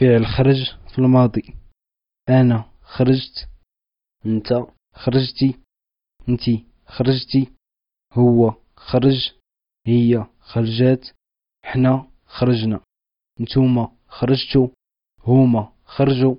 فعل خرج في الماضي. أنا خرجت. أنت خرجتي أنت خرجتي هو خرج. هي خرجات حنا خرجنا. نتوما خرجتو هما خرجوا.